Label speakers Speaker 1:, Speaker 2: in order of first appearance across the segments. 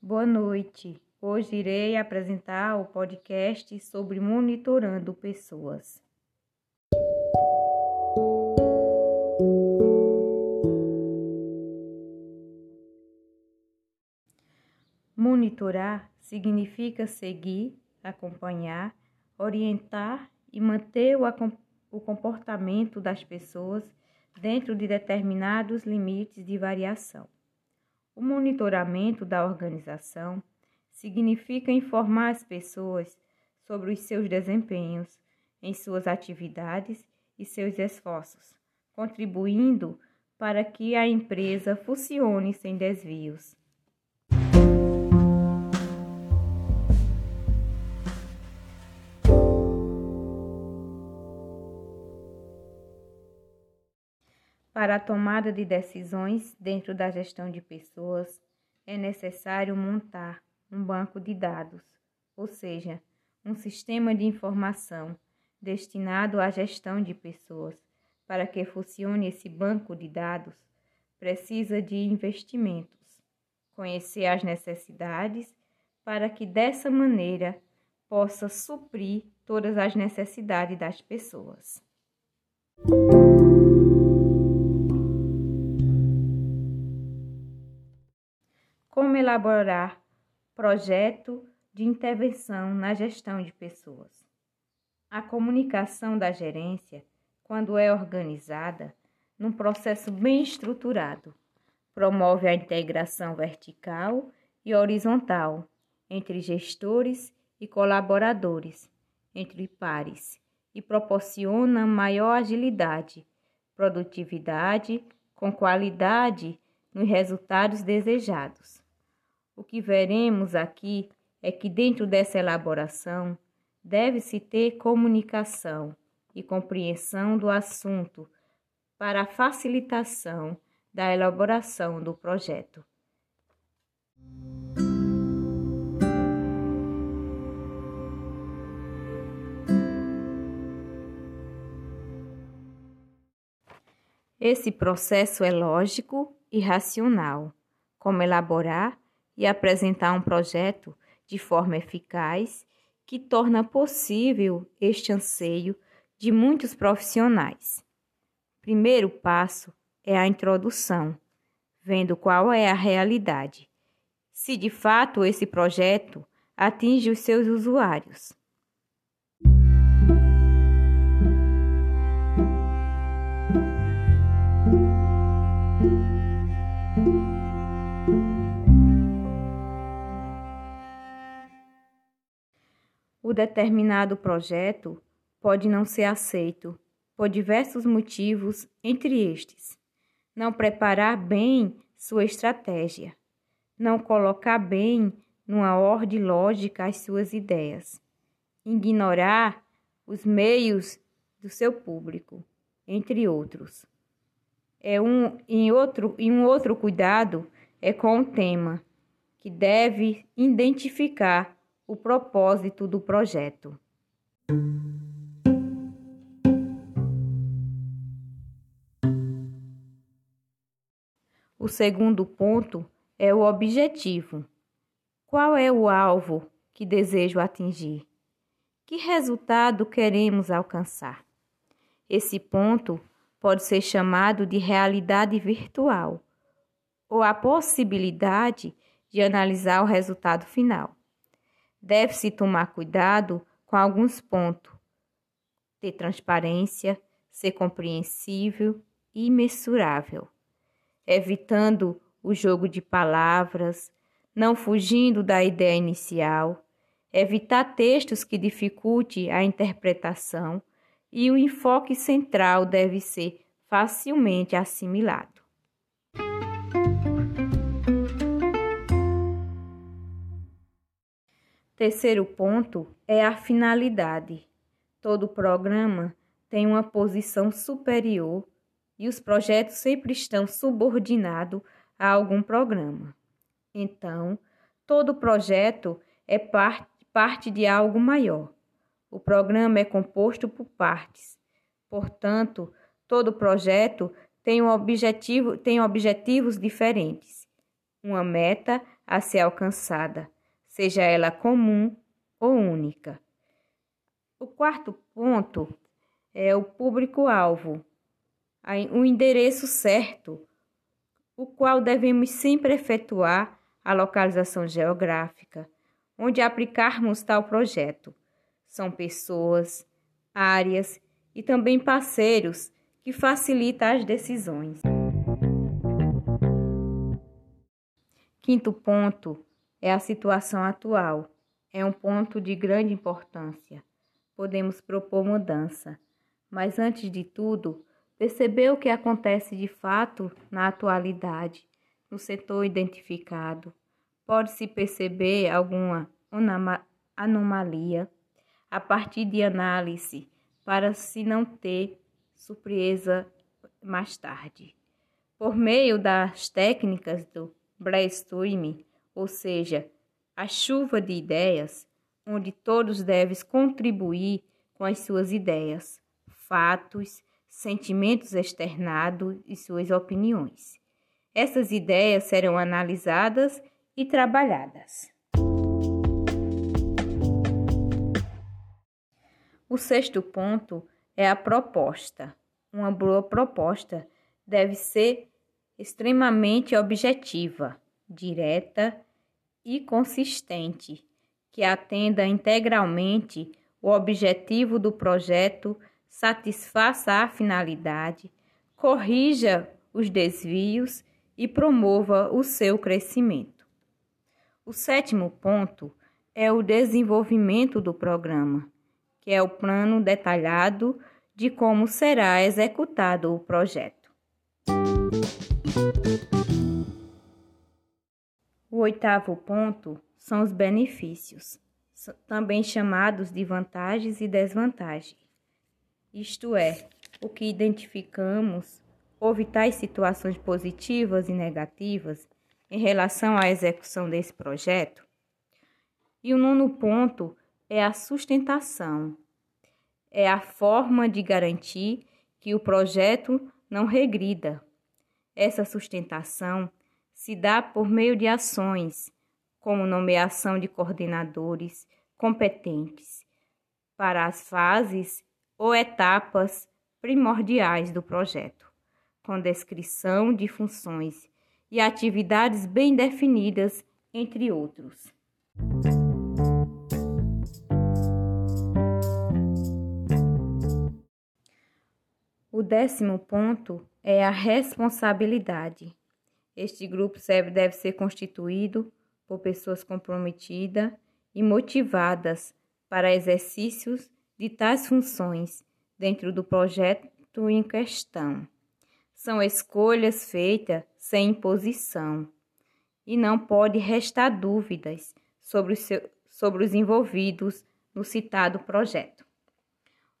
Speaker 1: Boa noite. Hoje irei apresentar o podcast sobre monitorando pessoas. Monitorar significa seguir, acompanhar, orientar e manter o comportamento das pessoas dentro de determinados limites de variação. O monitoramento da organização significa informar as pessoas sobre os seus desempenhos em suas atividades e seus esforços, contribuindo para que a empresa funcione sem desvios. Para a tomada de decisões dentro da gestão de pessoas, é necessário montar um banco de dados, ou seja, um sistema de informação destinado à gestão de pessoas. Para que funcione esse banco de dados, precisa de investimentos, conhecer as necessidades, para que dessa maneira possa suprir todas as necessidades das pessoas. Elaborar projeto de intervenção na gestão de pessoas? A comunicação da gerência, quando é organizada num processo bem estruturado, promove a integração vertical e horizontal entre gestores e colaboradores, entre pares, e proporciona maior agilidade, produtividade com qualidade nos resultados desejados. O que veremos aqui é que, dentro dessa elaboração, deve-se ter comunicação e compreensão do assunto para a facilitação da elaboração do projeto. Esse processo é lógico e racional, como elaborar e apresentar um projeto de forma eficaz que torna possível este anseio de muitos profissionais. Primeiro passo é a introdução, vendo qual é a realidade, se de fato esse projeto atinge os seus usuários. Determinado projeto pode não ser aceito por diversos motivos, entre estes: não preparar bem sua estratégia, não colocar bem numa ordem lógica as suas ideias, ignorar os meios do seu público, entre outros. É um em outro e um outro cuidado é com o tema que deve identificar o propósito do projeto. O segundo ponto é o objetivo. Qual é o alvo que desejo atingir? Que resultado queremos alcançar? Esse ponto pode ser chamado de realidade virtual ou a possibilidade de analisar o resultado final. Deve-se tomar cuidado com alguns pontos: ter transparência, ser compreensível e mensurável, evitando o jogo de palavras, não fugindo da ideia inicial, evitar textos que dificulte a interpretação. E o enfoque central deve ser facilmente assimilado. Terceiro ponto é a finalidade. Todo programa tem uma posição superior e os projetos sempre estão subordinados a algum programa. Então, todo projeto é parte, parte de algo maior. O programa é composto por partes. Portanto, todo projeto tem um objetivo, tem objetivos diferentes. Uma meta a ser alcançada, seja ela comum ou única. O quarto ponto é o público-alvo, o endereço certo, o qual devemos sempre efetuar a localização geográfica, onde aplicarmos tal projeto. São pessoas, áreas e também parceiros que facilitam as decisões. Quinto ponto é a situação atual. É um ponto de grande importância. Podemos propor mudança, mas antes de tudo, perceber o que acontece de fato na atualidade, no setor identificado. Pode-se perceber alguma anomalia a partir de análise para se não ter surpresa mais tarde. Por meio das técnicas do brainstorming, ou seja, a chuva de ideias, onde todos devem contribuir com as suas ideias, fatos, sentimentos externados e suas opiniões. Essas ideias serão analisadas e trabalhadas. O sexto ponto é a proposta. Uma boa proposta deve ser extremamente objetiva, direta e consistente, que atenda integralmente o objetivo do projeto, satisfaça a finalidade, corrija os desvios e promova o seu crescimento. O sétimo ponto é o desenvolvimento do programa que é o plano detalhado de como será executado o projeto. O oitavo ponto são os benefícios, também chamados de vantagens e desvantagens. Isto é, o que identificamos houve tais situações positivas e negativas em relação à execução desse projeto. E o nono ponto é a sustentação. É a forma de garantir que o projeto não regrida. Essa sustentação se dá por meio de ações, como nomeação de coordenadores competentes para as fases ou etapas primordiais do projeto, com descrição de funções e atividades bem definidas, entre outros. O décimo ponto é a responsabilidade. Este grupo deve ser constituído por pessoas comprometidas e motivadas para exercícios de tais funções dentro do projeto em questão. São escolhas feitas sem imposição e não pode restar dúvidas sobre, seu, sobre os envolvidos no citado projeto.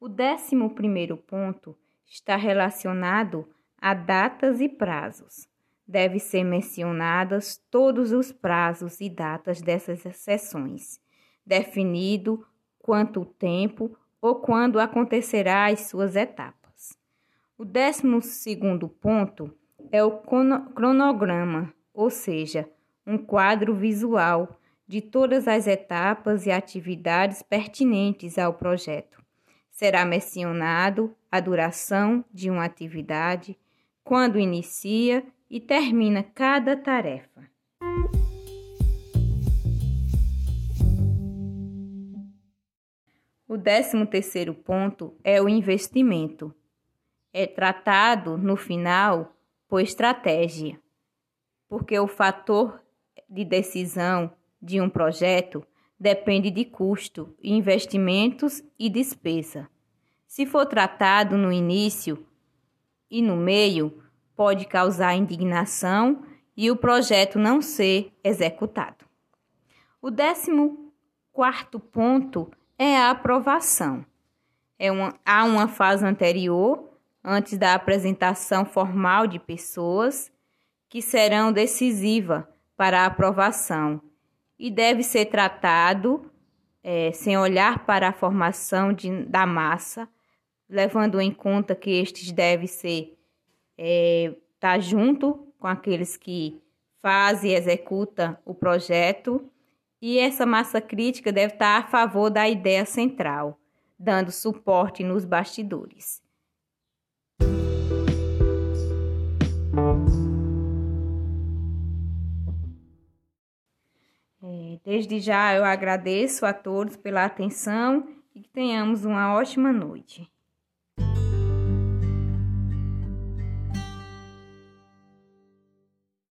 Speaker 1: O décimo primeiro ponto está relacionado a datas e prazos. Deve ser mencionadas todos os prazos e datas dessas sessões, definido quanto tempo ou quando acontecerá as suas etapas. O décimo segundo ponto é o cronograma, ou seja, um quadro visual de todas as etapas e atividades pertinentes ao projeto. Será mencionado a duração de uma atividade, quando inicia e termina cada tarefa. O décimo terceiro ponto é o investimento. É tratado no final por estratégia, porque o fator de decisão de um projeto depende de custo, investimentos e despesa. Se for tratado no início e no meio, pode causar indignação e o projeto não ser executado. O décimo quarto ponto é a aprovação. É uma, há uma fase anterior, antes da apresentação formal de pessoas, que serão decisiva para a aprovação e deve ser tratado é, sem olhar para a formação de, da massa, levando em conta que estes devem ser é, tá junto com aqueles que faz e executa o projeto, e essa massa crítica deve estar a favor da ideia central, dando suporte nos bastidores. É, desde já eu agradeço a todos pela atenção e que tenhamos uma ótima noite.